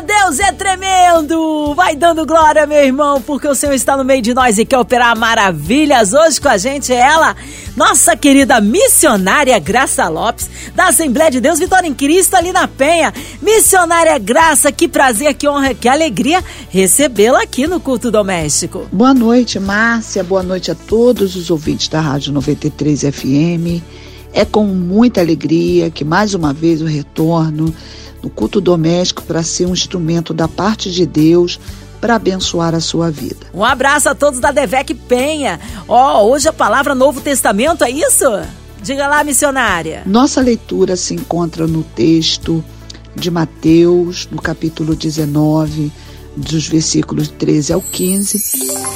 Deus é tremendo! Vai dando glória, meu irmão, porque o Senhor está no meio de nós e quer operar maravilhas. Hoje com a gente é ela, nossa querida missionária Graça Lopes, da Assembleia de Deus Vitória em Cristo, ali na Penha. Missionária Graça, que prazer, que honra, que alegria recebê-la aqui no Culto Doméstico. Boa noite, Márcia. Boa noite a todos os ouvintes da Rádio 93 FM. É com muita alegria que mais uma vez eu retorno no culto doméstico para ser um instrumento da parte de Deus para abençoar a sua vida. Um abraço a todos da Devec Penha. Ó, oh, hoje a palavra Novo Testamento, é isso? Diga lá, missionária. Nossa leitura se encontra no texto de Mateus, no capítulo 19, dos versículos 13 ao 15.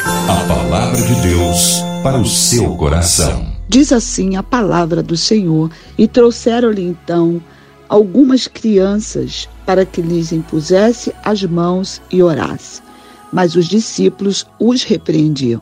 A palavra de Deus para o seu coração. Diz assim a palavra do Senhor: E trouxeram-lhe então algumas crianças para que lhes impusesse as mãos e orasse. Mas os discípulos os repreendiam.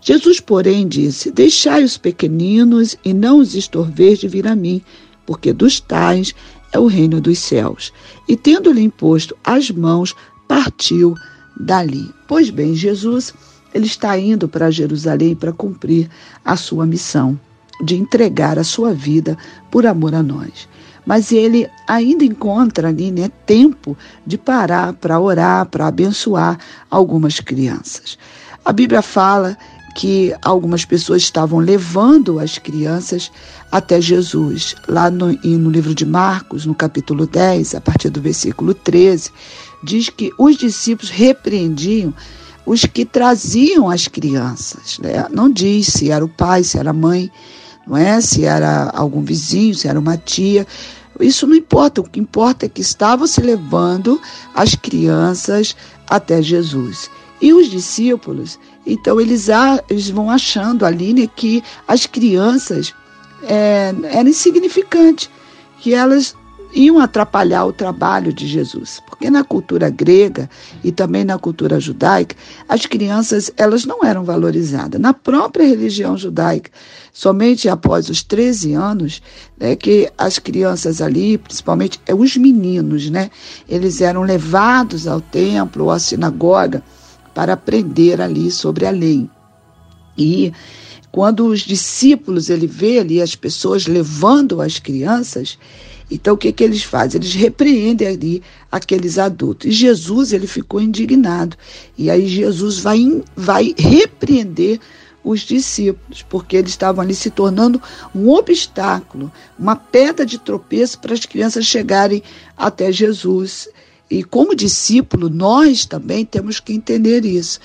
Jesus, porém, disse: Deixai os pequeninos e não os estorveis de vir a mim, porque dos tais é o reino dos céus. E tendo-lhe imposto as mãos, partiu dali. Pois bem, Jesus ele está indo para Jerusalém para cumprir a sua missão de entregar a sua vida por amor a nós. Mas ele ainda encontra ali né, tempo de parar para orar, para abençoar algumas crianças. A Bíblia fala que algumas pessoas estavam levando as crianças até Jesus. Lá no, no livro de Marcos, no capítulo 10, a partir do versículo 13, diz que os discípulos repreendiam os que traziam as crianças. Né? Não diz se era o pai, se era a mãe, não é? Se era algum vizinho, se era uma tia. Isso não importa. O que importa é que estavam se levando as crianças até Jesus. E os discípulos, então eles, eles vão achando ali né, que as crianças é, eram insignificantes, que elas iam atrapalhar o trabalho de Jesus. Porque na cultura grega e também na cultura judaica, as crianças elas não eram valorizadas. Na própria religião judaica, somente após os 13 anos, é que as crianças ali, principalmente é, os meninos, né, eles eram levados ao templo ou à sinagoga para aprender ali sobre a lei. E quando os discípulos ele vê ali as pessoas levando as crianças, então, o que, que eles fazem? Eles repreendem ali aqueles adultos. E Jesus, ele ficou indignado. E aí Jesus vai, vai repreender os discípulos, porque eles estavam ali se tornando um obstáculo, uma pedra de tropeço para as crianças chegarem até Jesus. E como discípulo, nós também temos que entender isso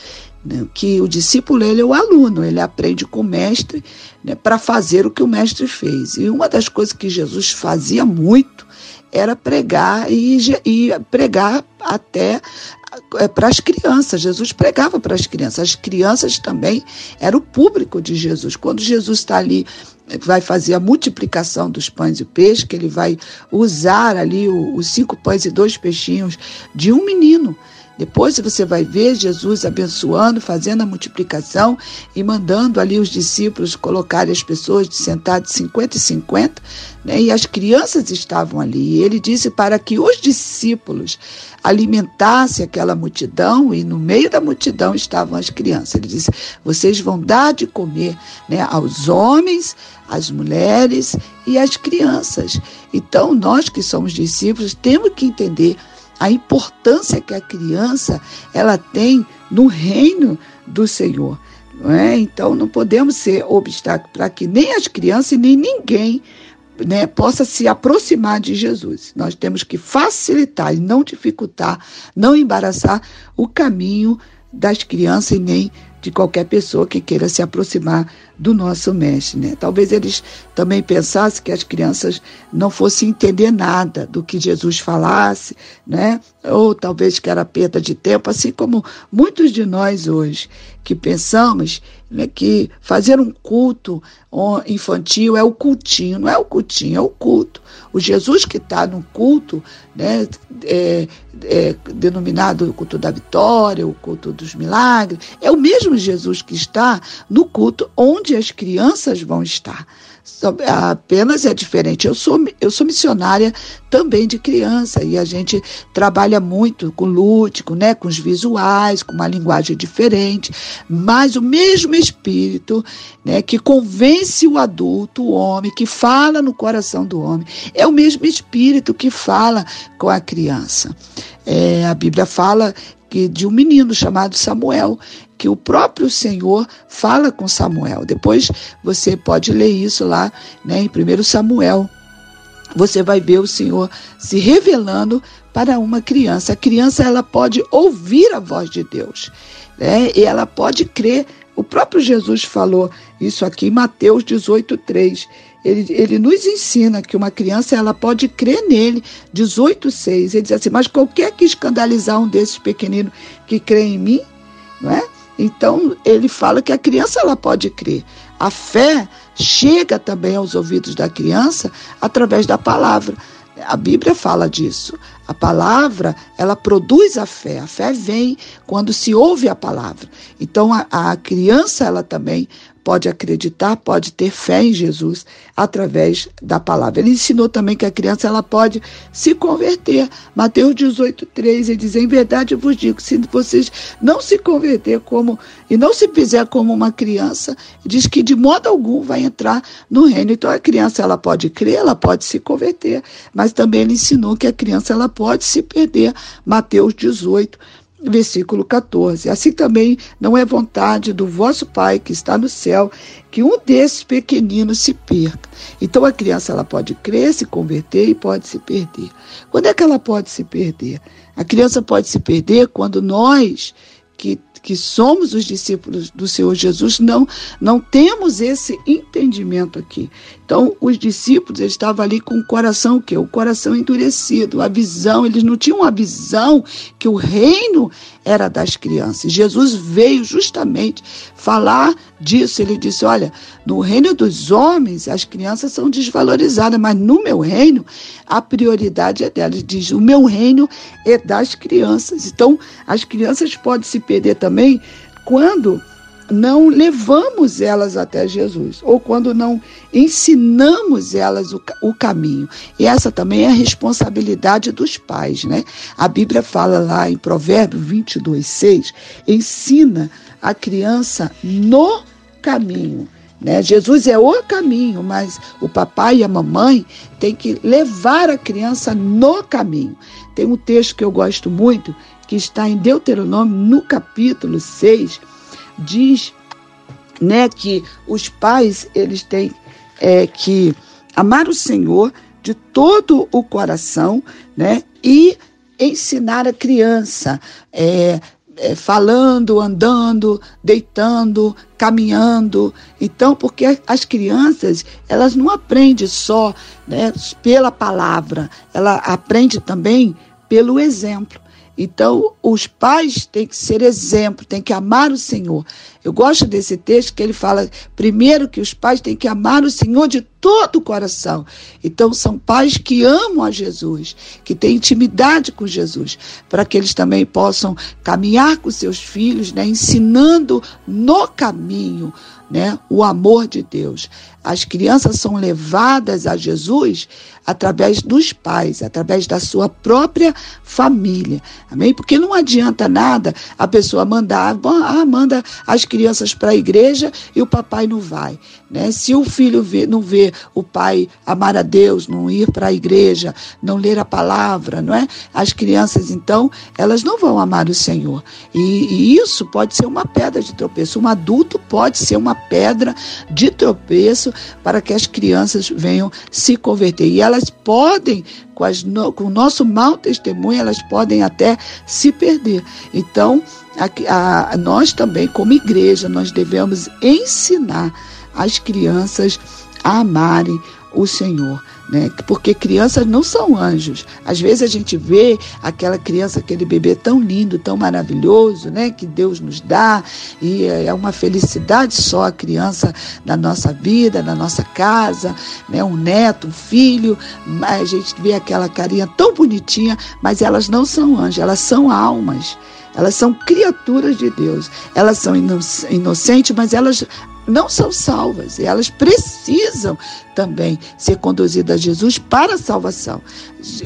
né, que o discípulo ele é o aluno, ele aprende com o mestre né, para fazer o que o mestre fez. E uma das coisas que Jesus fazia muito era pregar e, e pregar até é, para as crianças. Jesus pregava para as crianças. As crianças também eram o público de Jesus. Quando Jesus está ali, vai fazer a multiplicação dos pães e peixes, que ele vai usar ali os cinco pães e dois peixinhos de um menino. Depois você vai ver Jesus abençoando, fazendo a multiplicação e mandando ali os discípulos colocarem as pessoas de sentar de 50 e 50, né? e as crianças estavam ali. E ele disse para que os discípulos alimentassem aquela multidão, e no meio da multidão estavam as crianças. Ele disse: vocês vão dar de comer né, aos homens, às mulheres e às crianças. Então, nós que somos discípulos temos que entender a importância que a criança ela tem no reino do Senhor. Não é? Então não podemos ser obstáculo para que nem as crianças e nem ninguém né, possa se aproximar de Jesus. Nós temos que facilitar e não dificultar, não embaraçar o caminho das crianças e nem de qualquer pessoa que queira se aproximar do nosso mestre. Né? Talvez eles também pensassem que as crianças não fossem entender nada do que Jesus falasse, né? ou talvez que era perda de tempo, assim como muitos de nós hoje que pensamos né, que fazer um culto infantil é o cultinho, não é o cultinho, é o culto. O Jesus que está no culto, né, é, é, denominado o culto da vitória, o culto dos milagres, é o mesmo Jesus que está no culto onde as crianças vão estar apenas é diferente. Eu sou, eu sou missionária também de criança e a gente trabalha muito com lúdico, né, com os visuais, com uma linguagem diferente, mas o mesmo espírito, né, que convence o adulto, o homem, que fala no coração do homem, é o mesmo espírito que fala com a criança. É, a Bíblia fala que de um menino chamado Samuel, que o próprio Senhor fala com Samuel. Depois você pode ler isso lá né, em 1 Samuel. Você vai ver o Senhor se revelando para uma criança. A criança ela pode ouvir a voz de Deus né, e ela pode crer. O próprio Jesus falou isso aqui em Mateus 18,3. Ele, ele nos ensina que uma criança ela pode crer nele, 18,6. Ele diz assim: Mas qualquer que escandalizar um desses pequeninos que crê em mim, não é? Então, ele fala que a criança ela pode crer. A fé chega também aos ouvidos da criança através da palavra. A Bíblia fala disso. A palavra, ela produz a fé. A fé vem quando se ouve a palavra. Então, a, a criança, ela também pode acreditar, pode ter fé em Jesus através da palavra. Ele ensinou também que a criança ela pode se converter. Mateus 18, 3, ele diz: Em verdade eu vos digo, se vocês não se converter como e não se fizer como uma criança, diz que de modo algum vai entrar no reino. Então a criança ela pode crer, ela pode se converter, mas também ele ensinou que a criança ela pode se perder. Mateus 18, versículo 14. Assim também não é vontade do vosso Pai que está no céu que um desses pequeninos se perca. Então a criança ela pode crer, se converter e pode se perder. Quando é que ela pode se perder? A criança pode se perder quando nós que que somos os discípulos do Senhor Jesus, não, não temos esse entendimento aqui. Então, os discípulos estavam ali com o coração o quê? O coração endurecido, a visão, eles não tinham a visão que o reino era das crianças. Jesus veio justamente falar disso. Ele disse: Olha, no reino dos homens as crianças são desvalorizadas, mas no meu reino a prioridade é delas. Diz: O meu reino é das crianças. Então, as crianças podem se perder também quando não levamos elas até Jesus, ou quando não ensinamos elas o, o, caminho. E essa também é a responsabilidade dos pais, né? A Bíblia fala lá em Provérbios 22, 6, ensina a criança no caminho. Né? Jesus é o caminho, mas o papai e a mamãe têm que levar a criança no caminho. Tem um texto que eu gosto muito, que está em Deuteronômio, no capítulo 6, diz né, que os pais eles têm é, que amar o Senhor de todo o coração né, e ensinar a criança. É, é, falando, andando, deitando, caminhando. Então, porque as crianças, elas não aprendem só né, pela palavra, ela aprende também pelo exemplo. Então, os pais têm que ser exemplo, têm que amar o Senhor. Eu gosto desse texto que ele fala, primeiro, que os pais têm que amar o Senhor de todo o coração. Então, são pais que amam a Jesus, que têm intimidade com Jesus, para que eles também possam caminhar com seus filhos, né, ensinando no caminho né, o amor de Deus. As crianças são levadas a Jesus através dos pais, através da sua própria família. Amém? Porque não adianta nada a pessoa mandar, ah, manda as crianças para a igreja e o papai não vai. Né? Se o filho vê, não vê o pai amar a Deus, não ir para a igreja, não ler a palavra, não é? As crianças, então, elas não vão amar o Senhor. E, e isso pode ser uma pedra de tropeço. Um adulto pode ser uma pedra de tropeço para que as crianças venham se converter. E elas podem com, as, com o nosso mau testemunho, elas podem até se perder. Então, a, a, nós também, como igreja, nós devemos ensinar as crianças a amarem o Senhor. Né? Porque crianças não são anjos. Às vezes a gente vê aquela criança, aquele bebê tão lindo, tão maravilhoso, né? Que Deus nos dá e é uma felicidade só a criança na nossa vida, na nossa casa, né? Um neto, um filho, a gente vê aquela carinha tão bonitinha, mas elas não são anjos, elas são almas. Elas são criaturas de Deus. Elas são inocentes, mas elas não são salvas. E elas precisam também ser conduzidas a Jesus para a salvação.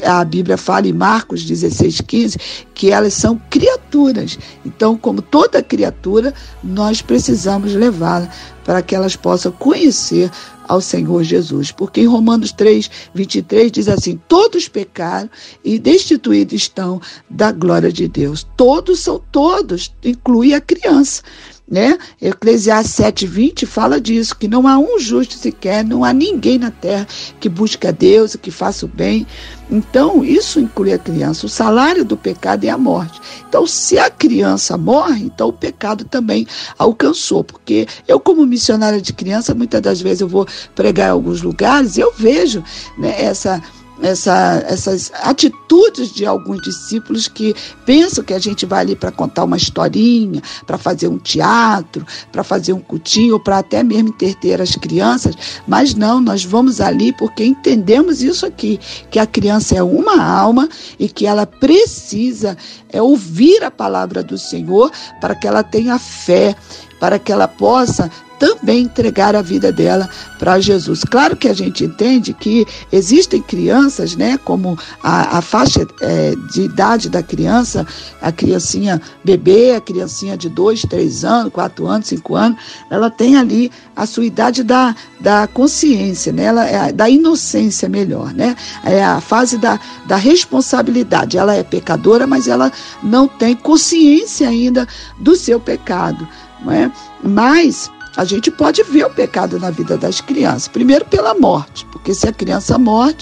A Bíblia fala em Marcos 16, 15 que elas são criaturas. Então, como toda criatura, nós precisamos levá-la para que elas possam conhecer ao Senhor Jesus. Porque em Romanos 3, 23 diz assim: Todos pecaram e destituídos estão da glória de Deus. Todos são todos, inclui a criança né? Eclesiastes 7:20 fala disso, que não há um justo sequer, não há ninguém na terra que busque a Deus, que faça o bem. Então, isso inclui a criança. O salário do pecado é a morte. Então, se a criança morre, então o pecado também alcançou. Porque eu, como missionária de criança, muitas das vezes eu vou pregar em alguns lugares e eu vejo né, essa essa, essas atitudes de alguns discípulos que pensam que a gente vai ali para contar uma historinha, para fazer um teatro, para fazer um cutinho, para até mesmo entreter as crianças, mas não, nós vamos ali porque entendemos isso aqui, que a criança é uma alma e que ela precisa é, ouvir a palavra do Senhor para que ela tenha fé, para que ela possa também entregar a vida dela para Jesus. Claro que a gente entende que existem crianças, né, como a, a faixa é, de idade da criança, a criancinha bebê, a criancinha de dois, três anos, quatro anos, cinco anos, ela tem ali a sua idade da, da consciência, né, ela é da inocência melhor, né, é a fase da, da responsabilidade. Ela é pecadora, mas ela não tem consciência ainda do seu pecado, não é? Mas a gente pode ver o pecado na vida das crianças. Primeiro pela morte, porque se a criança morre,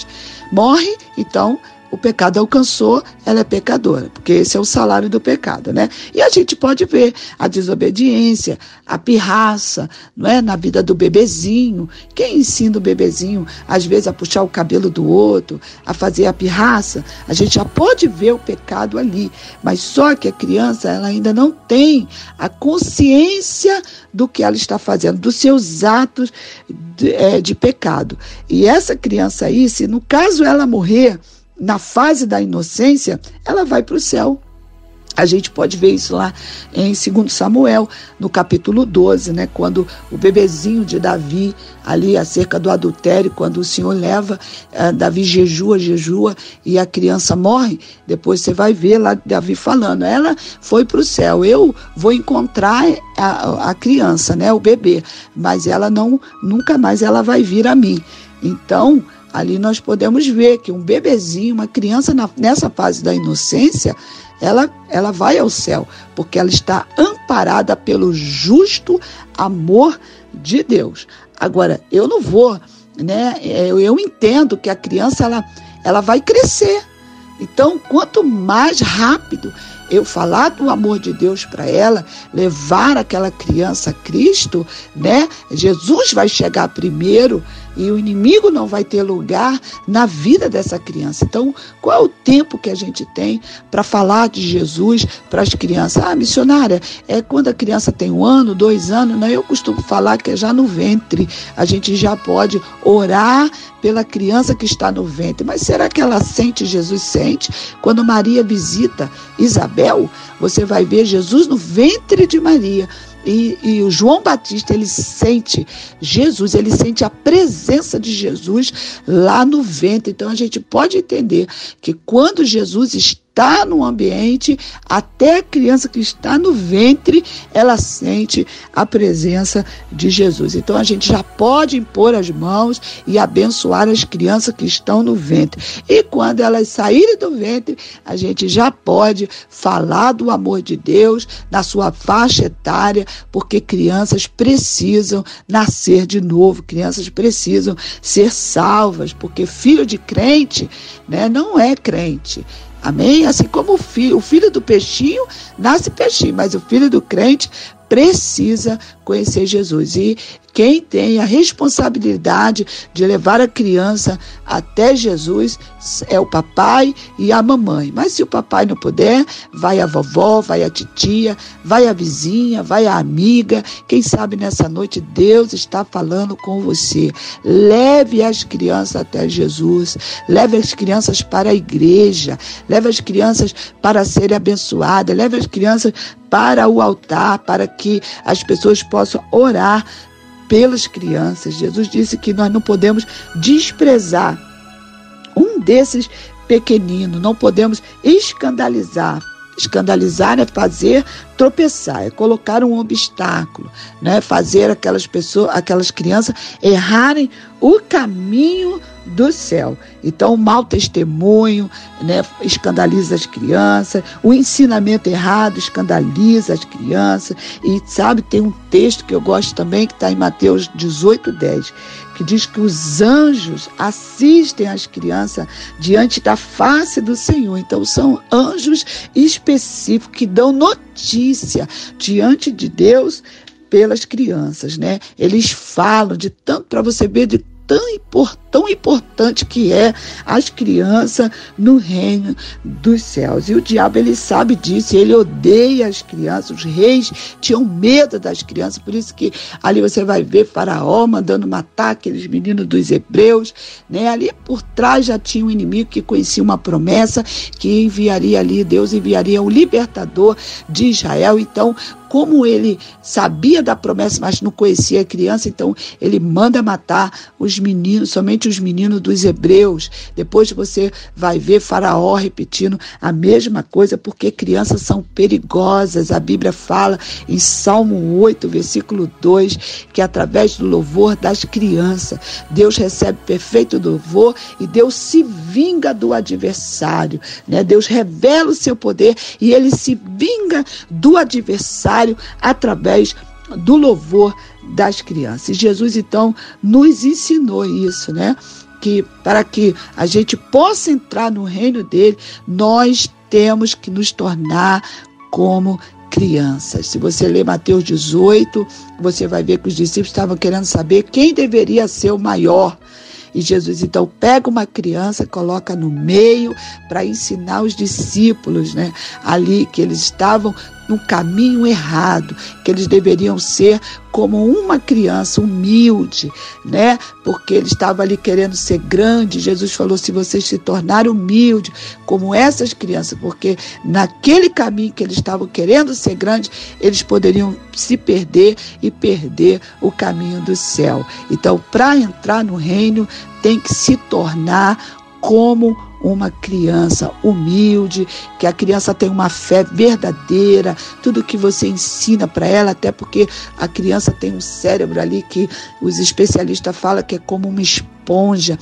morre, então o pecado alcançou, ela é pecadora, porque esse é o salário do pecado, né? E a gente pode ver a desobediência, a pirraça, não é? Na vida do bebezinho. Quem ensina o bebezinho, às vezes, a puxar o cabelo do outro, a fazer a pirraça? A gente já pode ver o pecado ali, mas só que a criança, ela ainda não tem a consciência do que ela está fazendo, dos seus atos de, é, de pecado. E essa criança aí, se no caso ela morrer, na fase da inocência, ela vai para o céu. A gente pode ver isso lá em 2 Samuel, no capítulo 12, né? Quando o bebezinho de Davi, ali acerca do adultério, quando o Senhor leva, eh, Davi jejua, jejua e a criança morre. Depois você vai ver lá Davi falando: ela foi para o céu, eu vou encontrar a, a criança, né? O bebê, mas ela não, nunca mais ela vai vir a mim. Então, Ali nós podemos ver que um bebezinho, uma criança na, nessa fase da inocência, ela, ela vai ao céu, porque ela está amparada pelo justo amor de Deus. Agora, eu não vou, né? Eu, eu entendo que a criança ela, ela vai crescer. Então, quanto mais rápido eu falar do amor de Deus para ela, levar aquela criança a Cristo, né? Jesus vai chegar primeiro e o inimigo não vai ter lugar na vida dessa criança. Então, qual é o tempo que a gente tem para falar de Jesus para as crianças? Ah, missionária, é quando a criança tem um ano, dois anos, né? Eu costumo falar que é já no ventre. A gente já pode orar pela criança que está no ventre. Mas será que ela sente, Jesus sente? Quando Maria visita Isabel, você vai ver Jesus no ventre de Maria. E, e, o João Batista, ele sente Jesus, ele sente a presença de Jesus lá no ventre. Então a gente pode entender que quando Jesus está está no ambiente, até a criança que está no ventre, ela sente a presença de Jesus. Então a gente já pode impor as mãos e abençoar as crianças que estão no ventre. E quando elas saírem do ventre, a gente já pode falar do amor de Deus na sua faixa etária, porque crianças precisam nascer de novo, crianças precisam ser salvas, porque filho de crente né, não é crente. Amém? Assim como o filho, o filho do peixinho nasce peixinho, mas o filho do crente precisa conhecer Jesus. E quem tem a responsabilidade de levar a criança até Jesus é o papai e a mamãe. Mas se o papai não puder, vai a vovó, vai a titia, vai a vizinha, vai a amiga. Quem sabe nessa noite Deus está falando com você. Leve as crianças até Jesus, leve as crianças para a igreja, leve as crianças para serem abençoadas, leve as crianças para o altar, para que as pessoas possam orar pelas crianças. Jesus disse que nós não podemos desprezar um desses pequeninos, não podemos escandalizar. Escandalizar é fazer tropeçar, é colocar um obstáculo, né? Fazer aquelas pessoas, aquelas crianças errarem o caminho do céu. Então, o mau testemunho né, escandaliza as crianças, o ensinamento errado escandaliza as crianças. E sabe, tem um texto que eu gosto também, que está em Mateus 18, 10, que diz que os anjos assistem as crianças diante da face do Senhor. Então, são anjos específicos que dão notícia diante de Deus pelas crianças, né? Eles falam de tanto para você ver de tão, tão importante que é as crianças no reino dos céus. E o diabo, ele sabe disso, ele odeia as crianças. Os reis tinham medo das crianças, por isso que ali você vai ver Faraó mandando matar aqueles meninos dos hebreus. Né? Ali por trás já tinha um inimigo que conhecia uma promessa que enviaria ali, Deus enviaria o libertador de Israel. Então, como ele sabia da promessa, mas não conhecia a criança, então ele manda matar os meninos, somente os meninos dos hebreus. Depois você vai ver Faraó repetindo a mesma coisa, porque crianças são perigosas. A Bíblia fala em Salmo 8, versículo 2, que através do louvor das crianças, Deus recebe perfeito louvor e Deus se vinga do adversário. Né? Deus revela o seu poder e ele se vinga do adversário através do louvor das crianças. Jesus então nos ensinou isso, né? Que para que a gente possa entrar no reino dele, nós temos que nos tornar como crianças. Se você ler Mateus 18, você vai ver que os discípulos estavam querendo saber quem deveria ser o maior. E Jesus então pega uma criança, coloca no meio para ensinar os discípulos, né? Ali que eles estavam no caminho errado, que eles deveriam ser como uma criança humilde, né? Porque ele estava ali querendo ser grande. Jesus falou: se vocês se tornarem humildes, como essas crianças, porque naquele caminho que eles estavam querendo ser grandes, eles poderiam se perder e perder o caminho do céu. Então, para entrar no reino, tem que se tornar como uma criança humilde, que a criança tem uma fé verdadeira, tudo que você ensina para ela, até porque a criança tem um cérebro ali que os especialistas falam que é como uma esponja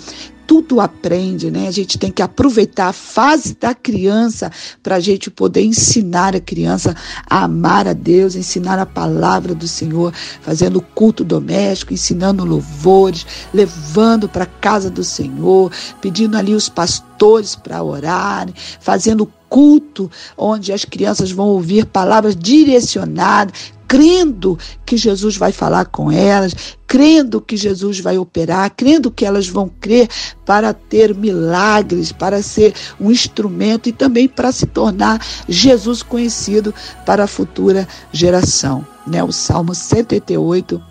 tudo aprende, né? A gente tem que aproveitar a fase da criança para a gente poder ensinar a criança a amar a Deus, ensinar a palavra do Senhor, fazendo culto doméstico, ensinando louvores, levando para a casa do Senhor, pedindo ali os pastores para orarem, fazendo culto onde as crianças vão ouvir palavras direcionadas, crendo que Jesus vai falar com elas, crendo que Jesus vai operar, crendo que elas vão crer para ter milagres, para ser um instrumento e também para se tornar Jesus conhecido para a futura geração. Né? O Salmo 188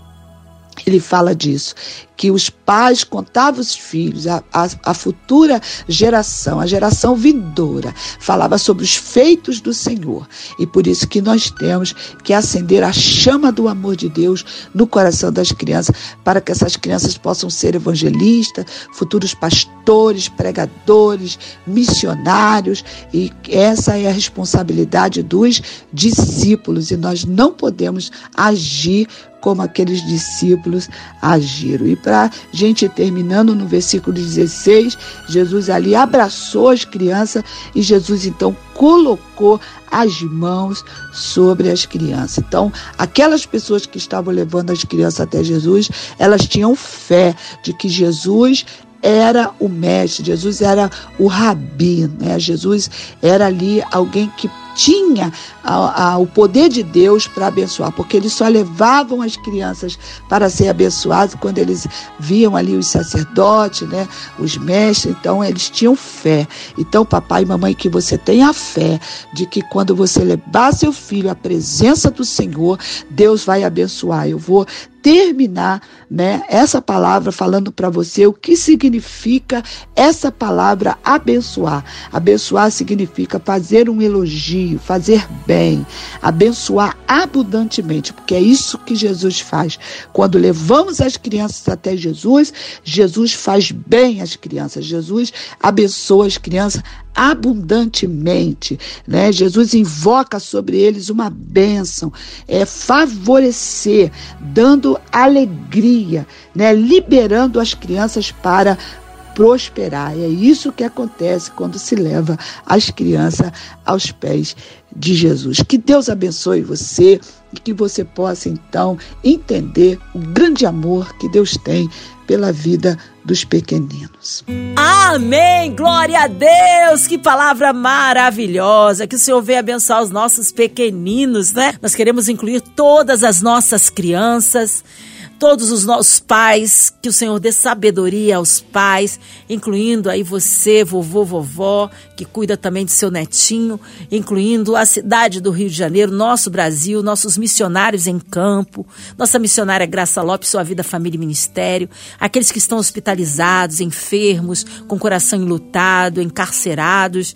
ele fala disso, que os pais contavam os filhos, a, a, a futura geração, a geração vindoura, falava sobre os feitos do Senhor. E por isso que nós temos que acender a chama do amor de Deus no coração das crianças, para que essas crianças possam ser evangelistas, futuros pastores, pregadores, missionários, e essa é a responsabilidade dos discípulos, e nós não podemos agir como aqueles discípulos agiram. E para gente terminando no versículo 16, Jesus ali abraçou as crianças e Jesus então colocou as mãos sobre as crianças. Então, aquelas pessoas que estavam levando as crianças até Jesus, elas tinham fé de que Jesus era o mestre, Jesus era o rabi, né? Jesus era ali alguém que tinha a, a, o poder de Deus para abençoar, porque eles só levavam as crianças para ser abençoados quando eles viam ali os sacerdotes, né, os mestres, então eles tinham fé. Então, papai e mamãe, que você tenha fé de que quando você levar seu filho à presença do Senhor, Deus vai abençoar. Eu vou terminar, né, essa palavra falando para você o que significa essa palavra abençoar. Abençoar significa fazer um elogio, fazer bem, abençoar abundantemente, porque é isso que Jesus faz. Quando levamos as crianças até Jesus, Jesus faz bem às crianças. Jesus abençoa as crianças abundantemente, né? Jesus invoca sobre eles uma bênção, é favorecer, dando alegria, né? Liberando as crianças para prosperar. E é isso que acontece quando se leva as crianças aos pés de Jesus. Que Deus abençoe você e que você possa então entender o grande amor que Deus tem pela vida dos pequeninos. Amém! Glória a Deus! Que palavra maravilhosa! Que o Senhor venha abençoar os nossos pequeninos, né? Nós queremos incluir todas as nossas crianças todos os nossos pais, que o Senhor dê sabedoria aos pais, incluindo aí você, vovô, vovó, que cuida também de seu netinho, incluindo a cidade do Rio de Janeiro, nosso Brasil, nossos missionários em campo, nossa missionária Graça Lopes, sua vida, família e ministério, aqueles que estão hospitalizados, enfermos, com coração enlutado, encarcerados,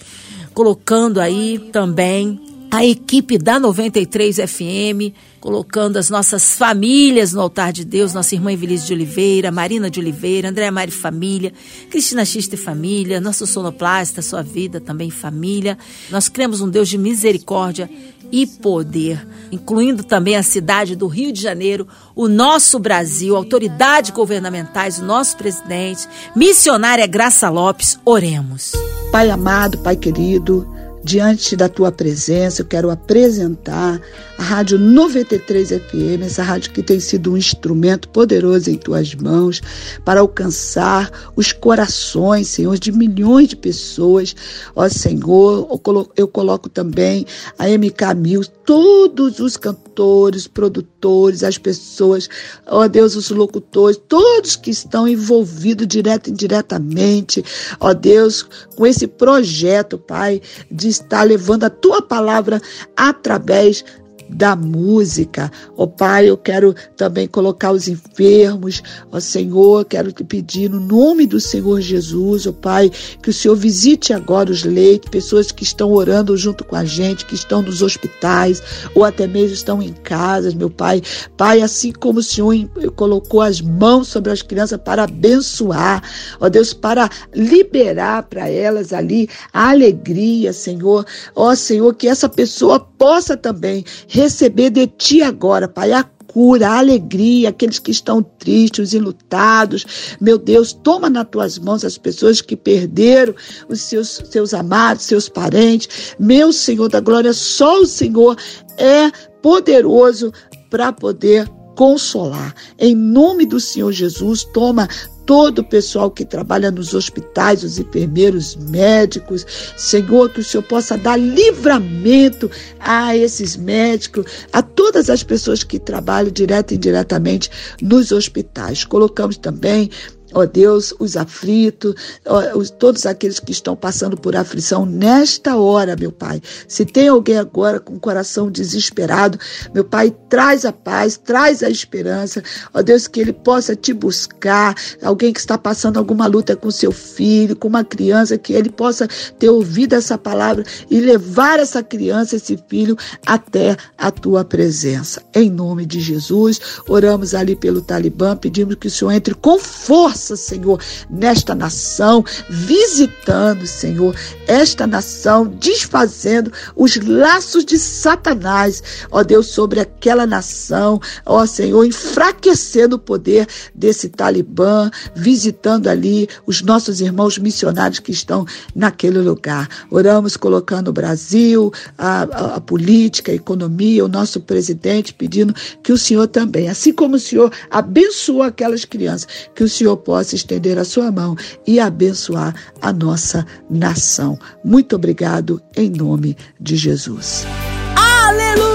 colocando aí também a equipe da 93 FM, colocando as nossas famílias no altar de Deus, nossa irmã Evelise de Oliveira, Marina de Oliveira, Andréa Mari Família, Cristina Xista e Família, nosso sonoplasta, sua vida também família. Nós cremos um Deus de misericórdia e poder, incluindo também a cidade do Rio de Janeiro, o nosso Brasil, autoridades governamentais, o nosso presidente, missionária Graça Lopes, oremos. Pai amado, Pai querido, diante da tua presença, eu quero apresentar a Rádio 93 FM, essa rádio que tem sido um instrumento poderoso em tuas mãos para alcançar os corações, Senhor, de milhões de pessoas. Ó Senhor, eu coloco também a MK Mil, todos os cantores, produtores, as pessoas, ó Deus, os locutores, todos que estão envolvidos direto e indiretamente, ó Deus, com esse projeto, Pai, de estar levando a tua palavra através da música. Ó oh, Pai, eu quero também colocar os enfermos. Ó oh, Senhor, quero te pedir no nome do Senhor Jesus, ó oh, Pai, que o Senhor visite agora os leitos, pessoas que estão orando junto com a gente, que estão nos hospitais ou até mesmo estão em casas, meu Pai. Pai, assim como o Senhor colocou as mãos sobre as crianças para abençoar, ó Deus, para liberar para elas ali a alegria, Senhor. Ó Senhor, que essa pessoa possa também receber de ti agora, Pai, a cura, a alegria, aqueles que estão tristes, enlutados. Meu Deus, toma nas tuas mãos as pessoas que perderam os seus, seus amados, seus parentes. Meu Senhor da glória, só o Senhor é poderoso para poder consolar. Em nome do Senhor Jesus, toma todo o pessoal que trabalha nos hospitais, os enfermeiros, médicos. Senhor, que o Senhor possa dar livramento a esses médicos, a todas as pessoas que trabalham direto e indiretamente nos hospitais. Colocamos também ó Deus, os aflitos, ó, os, todos aqueles que estão passando por aflição nesta hora, meu Pai. Se tem alguém agora com o coração desesperado, meu Pai, traz a paz, traz a esperança, ó Deus, que ele possa te buscar, alguém que está passando alguma luta com seu filho, com uma criança, que ele possa ter ouvido essa palavra e levar essa criança, esse filho, até a tua presença. Em nome de Jesus, oramos ali pelo Talibã, pedimos que o Senhor entre com força força, Senhor, nesta nação, visitando, Senhor, esta nação, desfazendo os laços de Satanás, ó Deus, sobre aquela nação, ó Senhor, enfraquecendo o poder desse Talibã, visitando ali os nossos irmãos missionários que estão naquele lugar. Oramos colocando o Brasil, a, a, a política, a economia, o nosso presidente, pedindo que o Senhor também, assim como o Senhor abençoou aquelas crianças, que o Senhor possa estender a sua mão e abençoar a nossa nação. Muito obrigado em nome de Jesus. Aleluia!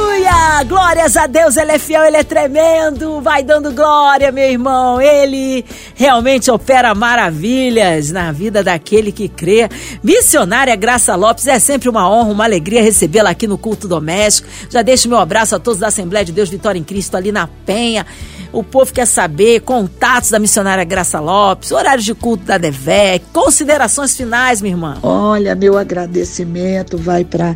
Glórias a Deus, Ele é fiel, Ele é tremendo. Vai dando glória, meu irmão. Ele realmente opera maravilhas na vida daquele que crê. Missionária Graça Lopes, é sempre uma honra, uma alegria recebê-la aqui no culto doméstico. Já deixo meu abraço a todos da Assembleia de Deus Vitória em Cristo ali na Penha. O povo quer saber contatos da missionária Graça Lopes, horários de culto da DEVEC, considerações finais, minha irmã. Olha, meu agradecimento vai para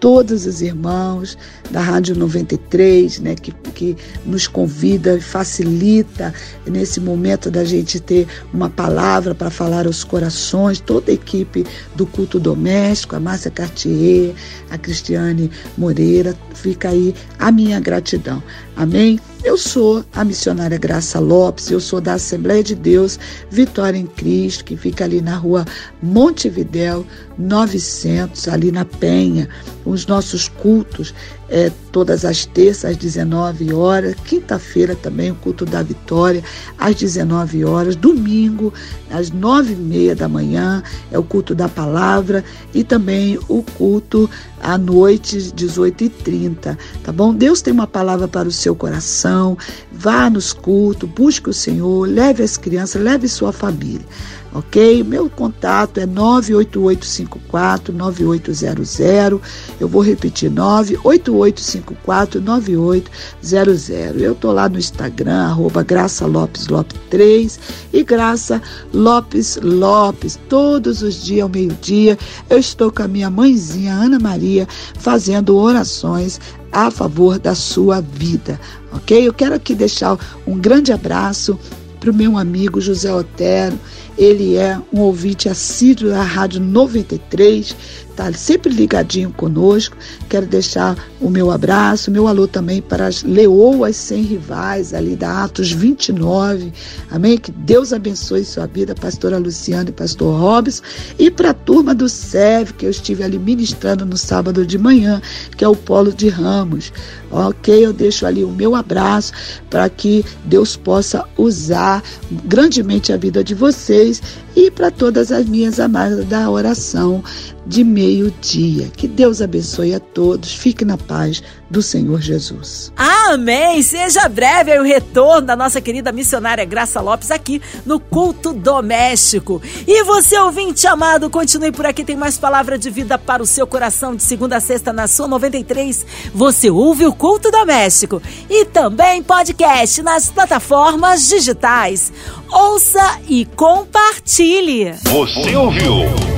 todos os irmãos da Rádio 93, né, que, que nos convida e facilita nesse momento da gente ter uma palavra para falar aos corações, toda a equipe do culto doméstico, a Márcia Cartier, a Cristiane Moreira, fica aí a minha gratidão. Amém? Eu sou a missionária Graça Lopes, eu sou da Assembleia de Deus Vitória em Cristo, que fica ali na rua Montevidéu 900, ali na Penha. Os nossos cultos é, todas as terças às 19 horas, quinta-feira também o culto da vitória às 19 horas, domingo às 9 e meia da manhã é o culto da palavra e também o culto à noite 18 e 30, tá bom? Deus tem uma palavra para o seu coração, vá nos cultos, busque o Senhor, leve as crianças, leve sua família ok? Meu contato é 988549800. Eu vou repetir 988549800. Eu tô lá no Instagram arroba Graça Lopes Lopes 3 e Graça Lopes Lopes. Todos os dias ao meio-dia eu estou com a minha mãezinha Ana Maria fazendo orações a favor da sua vida, ok? Eu quero aqui deixar um grande abraço para o meu amigo José Otero ele é um ouvinte assíduo da Rádio 93, está sempre ligadinho conosco. Quero deixar o meu abraço, meu alô também para as leoas sem rivais, ali da Atos 29. Amém? Que Deus abençoe sua vida, pastora Luciana e pastor Robson. E para a turma do SEV, que eu estive ali ministrando no sábado de manhã, que é o Polo de Ramos. Ok? Eu deixo ali o meu abraço para que Deus possa usar grandemente a vida de vocês e para todas as minhas amadas da oração de meio-dia. Que Deus abençoe a todos. Fique na paz do Senhor Jesus. Amém! Seja breve o retorno da nossa querida missionária Graça Lopes aqui no Culto Doméstico. E você, ouvinte amado, continue por aqui, tem mais palavra de vida para o seu coração de segunda a sexta na sua 93. Você ouve o Culto Doméstico e também podcast nas plataformas digitais. Ouça e compartilhe. Você ouviu?